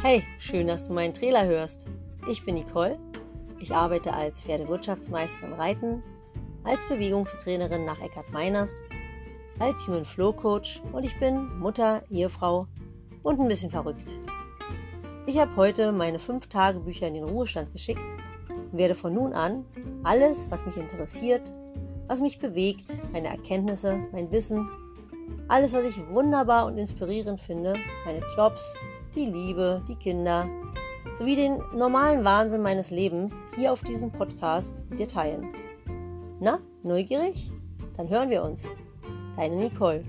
Hey, schön, dass du meinen Trailer hörst. Ich bin Nicole. Ich arbeite als Pferdewirtschaftsmeisterin Reiten, als Bewegungstrainerin nach Eckhard Meiners, als Human Flow Coach und ich bin Mutter, Ehefrau und ein bisschen verrückt. Ich habe heute meine fünf Tagebücher in den Ruhestand geschickt und werde von nun an alles, was mich interessiert, was mich bewegt, meine Erkenntnisse, mein Wissen, alles, was ich wunderbar und inspirierend finde, meine Jobs, die Liebe, die Kinder sowie den normalen Wahnsinn meines Lebens hier auf diesem Podcast mit dir teilen. Na, neugierig? Dann hören wir uns. Deine Nicole.